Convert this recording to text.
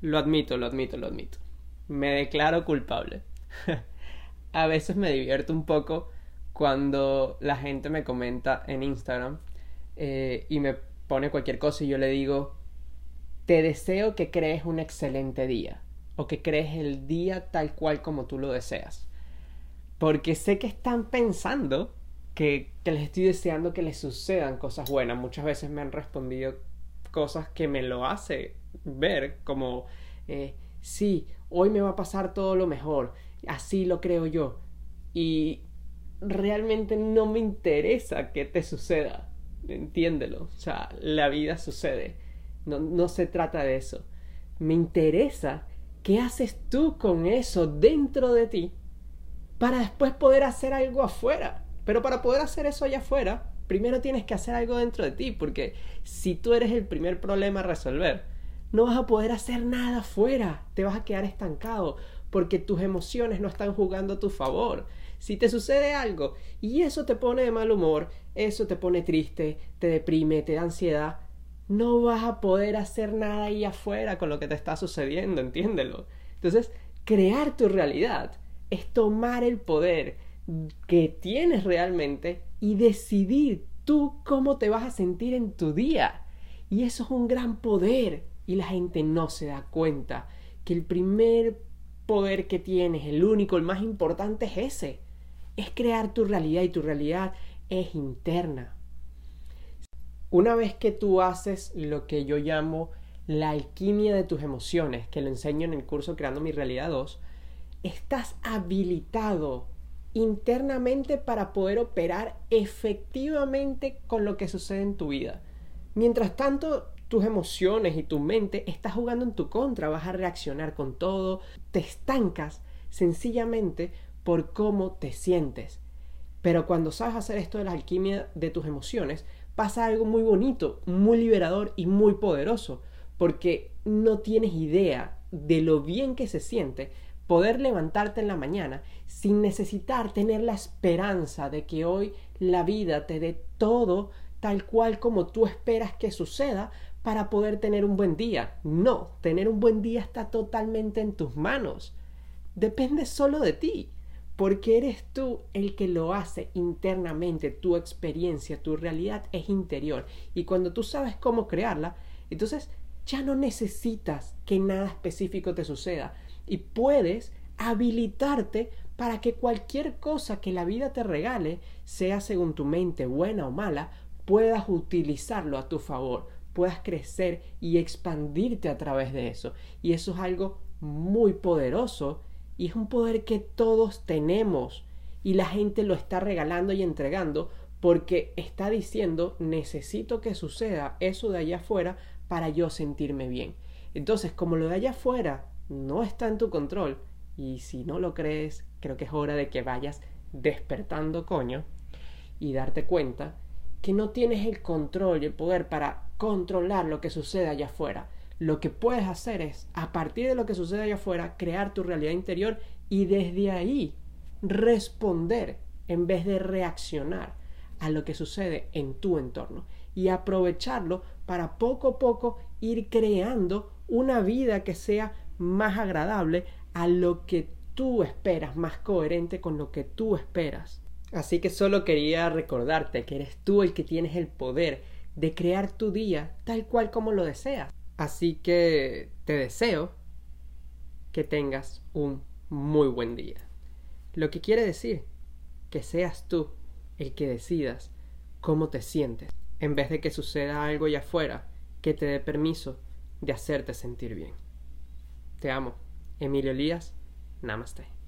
Lo admito, lo admito, lo admito. Me declaro culpable. a veces me divierto un poco cuando la gente me comenta en Instagram eh, y me pone cualquier cosa y yo le digo, te deseo que crees un excelente día o que crees el día tal cual como tú lo deseas. Porque sé que están pensando que, que les estoy deseando que les sucedan cosas buenas. Muchas veces me han respondido cosas que me lo hace ver como, eh, sí, hoy me va a pasar todo lo mejor, así lo creo yo. Y realmente no me interesa que te suceda, entiéndelo, o sea, la vida sucede, no, no se trata de eso. Me interesa qué haces tú con eso dentro de ti para después poder hacer algo afuera. Pero para poder hacer eso allá afuera, primero tienes que hacer algo dentro de ti, porque si tú eres el primer problema a resolver, no vas a poder hacer nada afuera, te vas a quedar estancado, porque tus emociones no están jugando a tu favor. Si te sucede algo y eso te pone de mal humor, eso te pone triste, te deprime, te da ansiedad, no vas a poder hacer nada ahí afuera con lo que te está sucediendo, entiéndelo. Entonces, crear tu realidad es tomar el poder que tienes realmente y decidir tú cómo te vas a sentir en tu día. Y eso es un gran poder y la gente no se da cuenta que el primer poder que tienes, el único, el más importante es ese. Es crear tu realidad y tu realidad es interna. Una vez que tú haces lo que yo llamo la alquimia de tus emociones, que lo enseño en el curso Creando mi Realidad 2, estás habilitado internamente para poder operar efectivamente con lo que sucede en tu vida. Mientras tanto, tus emociones y tu mente está jugando en tu contra, vas a reaccionar con todo, te estancas sencillamente por cómo te sientes. Pero cuando sabes hacer esto de la alquimia de tus emociones, pasa algo muy bonito, muy liberador y muy poderoso, porque no tienes idea de lo bien que se siente poder levantarte en la mañana sin necesitar tener la esperanza de que hoy la vida te dé todo tal cual como tú esperas que suceda para poder tener un buen día. No, tener un buen día está totalmente en tus manos. Depende solo de ti, porque eres tú el que lo hace internamente, tu experiencia, tu realidad es interior. Y cuando tú sabes cómo crearla, entonces ya no necesitas que nada específico te suceda y puedes habilitarte para que cualquier cosa que la vida te regale, sea según tu mente buena o mala, puedas utilizarlo a tu favor, puedas crecer y expandirte a través de eso. Y eso es algo muy poderoso y es un poder que todos tenemos y la gente lo está regalando y entregando porque está diciendo necesito que suceda eso de allá afuera para yo sentirme bien. Entonces, como lo de allá afuera no está en tu control. Y si no lo crees, creo que es hora de que vayas despertando, coño, y darte cuenta que no tienes el control y el poder para controlar lo que sucede allá afuera. Lo que puedes hacer es, a partir de lo que sucede allá afuera, crear tu realidad interior y desde ahí responder en vez de reaccionar a lo que sucede en tu entorno y aprovecharlo para poco a poco ir creando una vida que sea más agradable a lo que tú esperas, más coherente con lo que tú esperas. Así que solo quería recordarte que eres tú el que tienes el poder de crear tu día tal cual como lo deseas. Así que te deseo que tengas un muy buen día. Lo que quiere decir que seas tú el que decidas cómo te sientes, en vez de que suceda algo allá afuera que te dé permiso de hacerte sentir bien. Te amo. Emilio Elías, Namaste.